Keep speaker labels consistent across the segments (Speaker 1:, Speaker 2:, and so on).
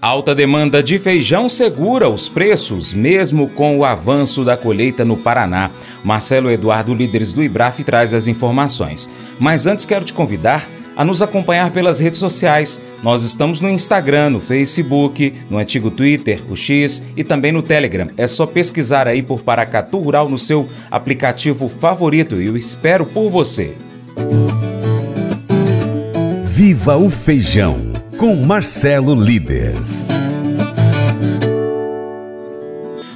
Speaker 1: Alta demanda de feijão segura os preços, mesmo com o avanço da colheita no Paraná. Marcelo Eduardo, líderes do IBRAF, traz as informações. Mas antes quero te convidar a nos acompanhar pelas redes sociais. Nós estamos no Instagram, no Facebook, no antigo Twitter, o X e também no Telegram. É só pesquisar aí por Paracatu Rural no seu aplicativo favorito e eu espero por você.
Speaker 2: Viva o Feijão! Com Marcelo Líderes.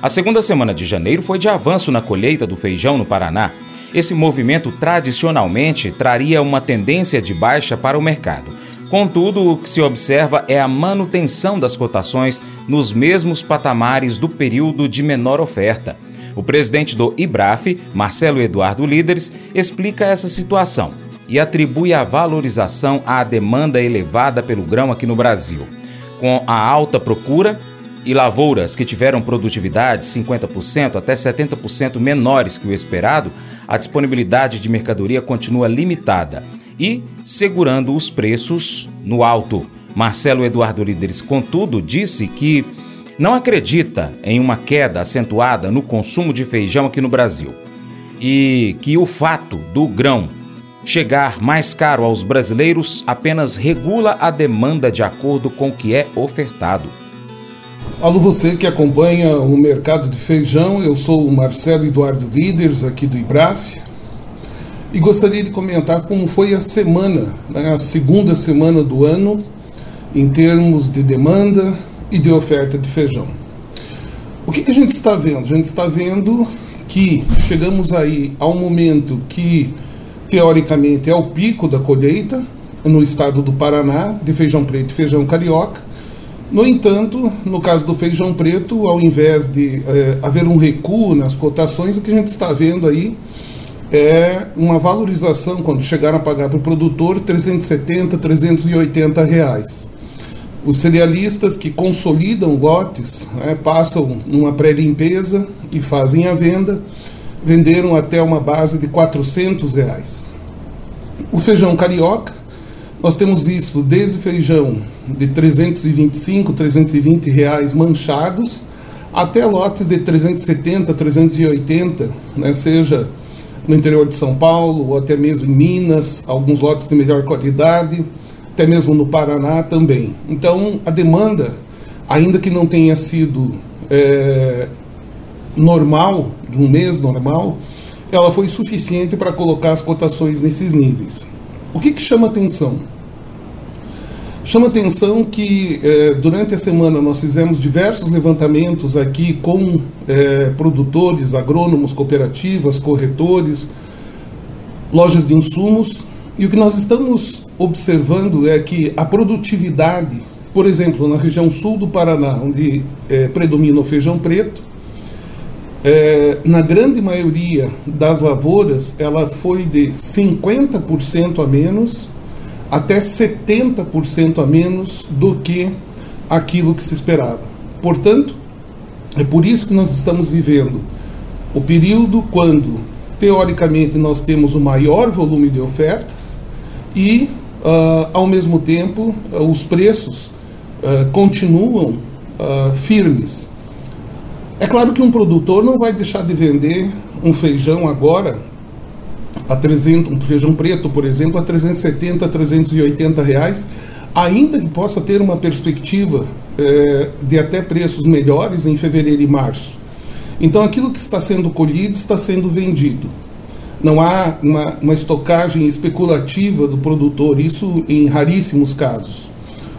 Speaker 1: A segunda semana de janeiro foi de avanço na colheita do feijão no Paraná. Esse movimento tradicionalmente traria uma tendência de baixa para o mercado. Contudo, o que se observa é a manutenção das cotações nos mesmos patamares do período de menor oferta. O presidente do IBRAF, Marcelo Eduardo Líderes, explica essa situação e atribui a valorização à demanda elevada pelo grão aqui no Brasil. Com a alta procura e lavouras que tiveram produtividade 50% até 70% menores que o esperado, a disponibilidade de mercadoria continua limitada e segurando os preços no alto. Marcelo Eduardo Líderes, contudo, disse que não acredita em uma queda acentuada no consumo de feijão aqui no Brasil e que o fato do grão chegar mais caro aos brasileiros apenas regula a demanda de acordo com o que é ofertado.
Speaker 3: Alô, você que acompanha o mercado de feijão, eu sou o Marcelo Eduardo Líderes, aqui do IBRAF, e gostaria de comentar como foi a semana, né, a segunda semana do ano, em termos de demanda e de oferta de feijão. O que, que a gente está vendo? A gente está vendo que chegamos aí ao momento que teoricamente é o pico da colheita no estado do Paraná, de feijão preto e feijão carioca. No entanto, no caso do feijão preto, ao invés de é, haver um recuo nas cotações, o que a gente está vendo aí é uma valorização, quando chegaram a pagar para o produtor, 370, 380 reais. Os cerealistas que consolidam lotes né, passam numa pré-limpeza e fazem a venda venderam até uma base de 400 reais. O feijão carioca, nós temos visto desde feijão de 325, 320 reais manchados, até lotes de 370, 380, né, seja no interior de São Paulo ou até mesmo em Minas, alguns lotes de melhor qualidade, até mesmo no Paraná também. Então, a demanda, ainda que não tenha sido é, normal, de um mês normal, ela foi suficiente para colocar as cotações nesses níveis. O que, que chama atenção? Chama atenção que eh, durante a semana nós fizemos diversos levantamentos aqui com eh, produtores, agrônomos, cooperativas, corretores, lojas de insumos, e o que nós estamos observando é que a produtividade, por exemplo, na região sul do Paraná, onde eh, predomina o feijão preto, é, na grande maioria das lavouras, ela foi de 50% a menos até 70% a menos do que aquilo que se esperava. Portanto, é por isso que nós estamos vivendo o período quando, teoricamente, nós temos o maior volume de ofertas e, uh, ao mesmo tempo, uh, os preços uh, continuam firmes. É claro que um produtor não vai deixar de vender um feijão agora a 300, um feijão preto, por exemplo, a 370, 380 reais, ainda que possa ter uma perspectiva é, de até preços melhores em fevereiro e março. Então, aquilo que está sendo colhido está sendo vendido. Não há uma, uma estocagem especulativa do produtor, isso em raríssimos casos.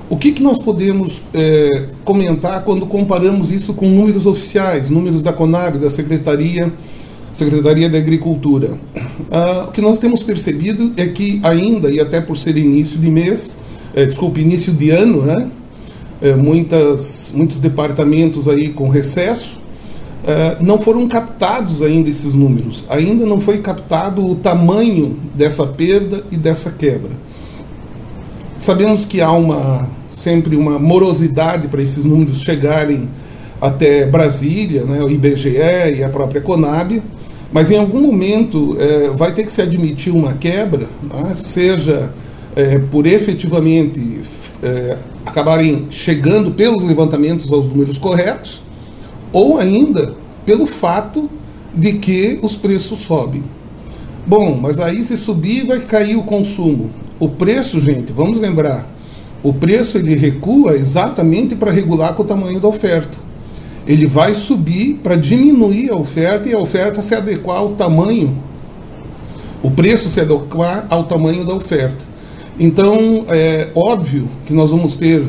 Speaker 3: O que, que nós podemos é, comentar quando comparamos isso com números oficiais, números da Conab, da Secretaria, Secretaria da Agricultura? Ah, o que nós temos percebido é que ainda, e até por ser início de mês, é, desculpe, início de ano, né? É, muitas, muitos departamentos aí com recesso, é, não foram captados ainda esses números. Ainda não foi captado o tamanho dessa perda e dessa quebra. Sabemos que há uma sempre uma morosidade para esses números chegarem até Brasília, né, o IBGE e a própria Conab, mas em algum momento é, vai ter que se admitir uma quebra, né, seja é, por efetivamente é, acabarem chegando pelos levantamentos aos números corretos, ou ainda pelo fato de que os preços sobem. Bom, mas aí se subir vai cair o consumo. O preço, gente, vamos lembrar, o preço ele recua exatamente para regular com o tamanho da oferta. Ele vai subir para diminuir a oferta e a oferta se adequar ao tamanho, o preço se adequar ao tamanho da oferta. Então, é óbvio que nós vamos ter,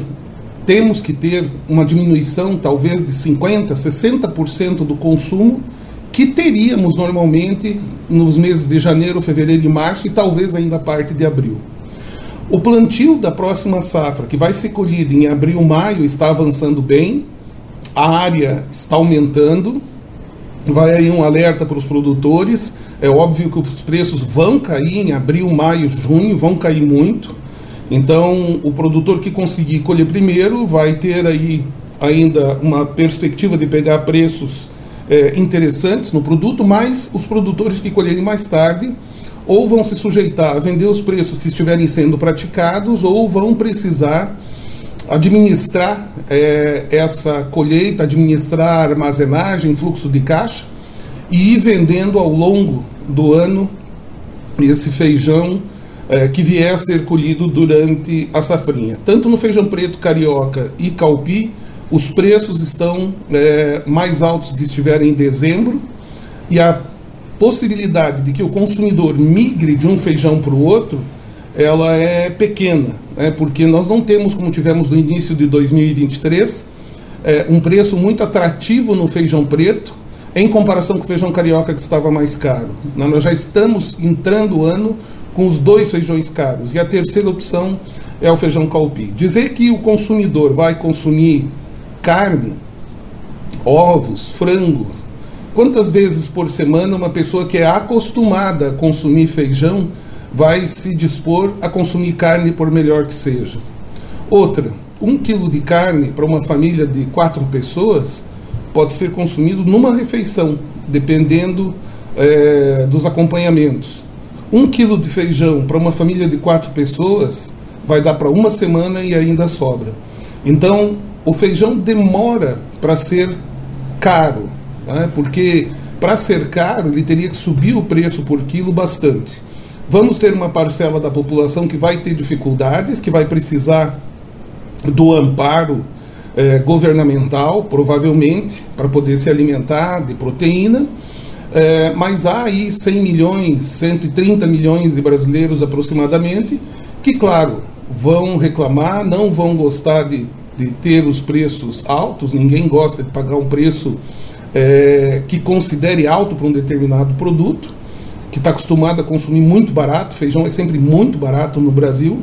Speaker 3: temos que ter uma diminuição talvez de 50%, 60% do consumo que teríamos normalmente nos meses de janeiro, fevereiro e março e talvez ainda parte de abril. O plantio da próxima safra, que vai ser colhido em abril, maio, está avançando bem, a área está aumentando, vai aí um alerta para os produtores é óbvio que os preços vão cair em abril, maio, junho, vão cair muito. Então, o produtor que conseguir colher primeiro vai ter aí ainda uma perspectiva de pegar preços é, interessantes no produto, mas os produtores que colherem mais tarde ou vão se sujeitar a vender os preços que estiverem sendo praticados ou vão precisar administrar é, essa colheita, administrar armazenagem, fluxo de caixa e ir vendendo ao longo do ano esse feijão é, que vier a ser colhido durante a safrinha. Tanto no feijão preto, carioca e calpi, os preços estão é, mais altos que estiverem em dezembro e a possibilidade de que o consumidor migre de um feijão para o outro ela é pequena, né, porque nós não temos, como tivemos no início de 2023, é, um preço muito atrativo no feijão preto, em comparação com o feijão carioca que estava mais caro. Nós já estamos entrando o ano com os dois feijões caros. E a terceira opção é o feijão calpi. Dizer que o consumidor vai consumir carne, ovos, frango, quantas vezes por semana uma pessoa que é acostumada a consumir feijão vai se dispor a consumir carne por melhor que seja? Outra, um quilo de carne para uma família de quatro pessoas pode ser consumido numa refeição, dependendo é, dos acompanhamentos. Um quilo de feijão para uma família de quatro pessoas vai dar para uma semana e ainda sobra. Então, o feijão demora para ser caro, né? porque para ser caro ele teria que subir o preço por quilo bastante. Vamos ter uma parcela da população que vai ter dificuldades, que vai precisar do amparo é, governamental, provavelmente, para poder se alimentar de proteína. É, mas há aí 100 milhões, 130 milhões de brasileiros aproximadamente, que, claro, vão reclamar, não vão gostar de, de ter os preços altos, ninguém gosta de pagar um preço é, que considere alto para um determinado produto, que está acostumado a consumir muito barato, feijão é sempre muito barato no Brasil.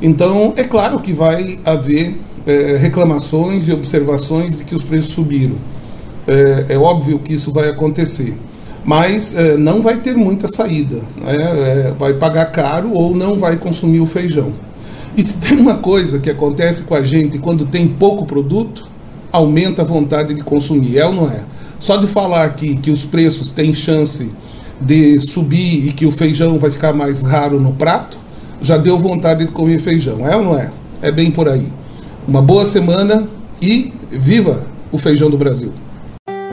Speaker 3: Então, é claro que vai haver é, reclamações e observações de que os preços subiram. É, é óbvio que isso vai acontecer, mas é, não vai ter muita saída. Né? É, vai pagar caro ou não vai consumir o feijão. E se tem uma coisa que acontece com a gente quando tem pouco produto, aumenta a vontade de consumir, é ou não é? Só de falar aqui que os preços têm chance de subir e que o feijão vai ficar mais raro no prato, já deu vontade de comer feijão, é ou não é? É bem por aí. Uma boa semana e viva o feijão do Brasil!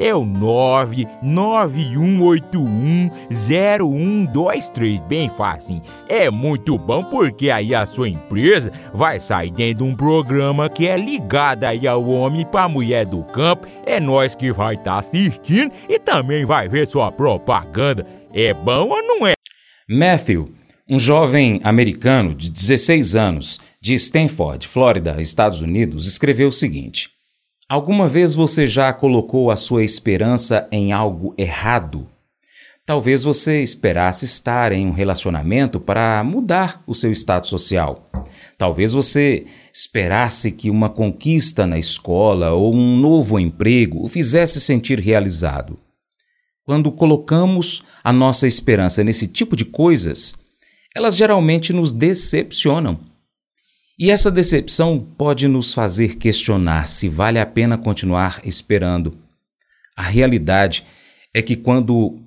Speaker 4: é o 991810123. Bem fácil. É muito bom porque aí a sua empresa vai sair dentro de um programa que é ligado aí ao homem para mulher do campo. É nós que vai estar tá assistindo e também vai ver sua propaganda. É bom ou não é?
Speaker 1: Matthew, um jovem americano de 16 anos, de Stanford, Flórida, Estados Unidos, escreveu o seguinte: Alguma vez você já colocou a sua esperança em algo errado? Talvez você esperasse estar em um relacionamento para mudar o seu status social. Talvez você esperasse que uma conquista na escola ou um novo emprego o fizesse sentir realizado. Quando colocamos a nossa esperança nesse tipo de coisas, elas geralmente nos decepcionam. E essa decepção pode nos fazer questionar se vale a pena continuar esperando. A realidade é que quando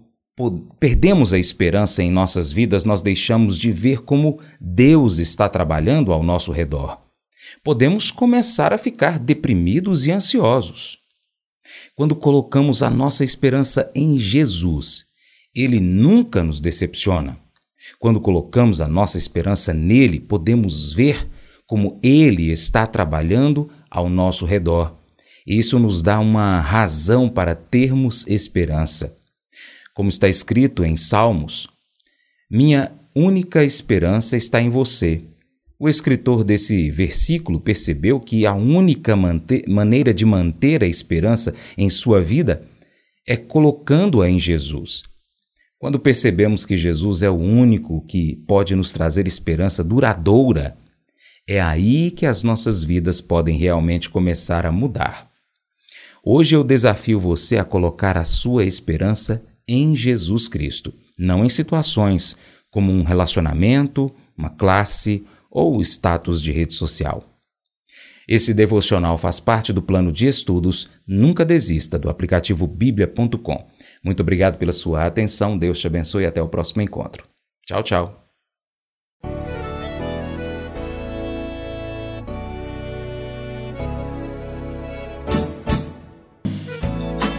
Speaker 1: perdemos a esperança em nossas vidas, nós deixamos de ver como Deus está trabalhando ao nosso redor. Podemos começar a ficar deprimidos e ansiosos. Quando colocamos a nossa esperança em Jesus, Ele nunca nos decepciona. Quando colocamos a nossa esperança nele, podemos ver como Ele está trabalhando ao nosso redor. Isso nos dá uma razão para termos esperança. Como está escrito em Salmos, minha única esperança está em você. O escritor desse versículo percebeu que a única maneira de manter a esperança em sua vida é colocando-a em Jesus. Quando percebemos que Jesus é o único que pode nos trazer esperança duradoura, é aí que as nossas vidas podem realmente começar a mudar. Hoje eu desafio você a colocar a sua esperança em Jesus Cristo, não em situações como um relacionamento, uma classe ou status de rede social. Esse devocional faz parte do plano de estudos Nunca Desista do aplicativo bíblia.com. Muito obrigado pela sua atenção, Deus te abençoe e até o próximo encontro. Tchau, tchau.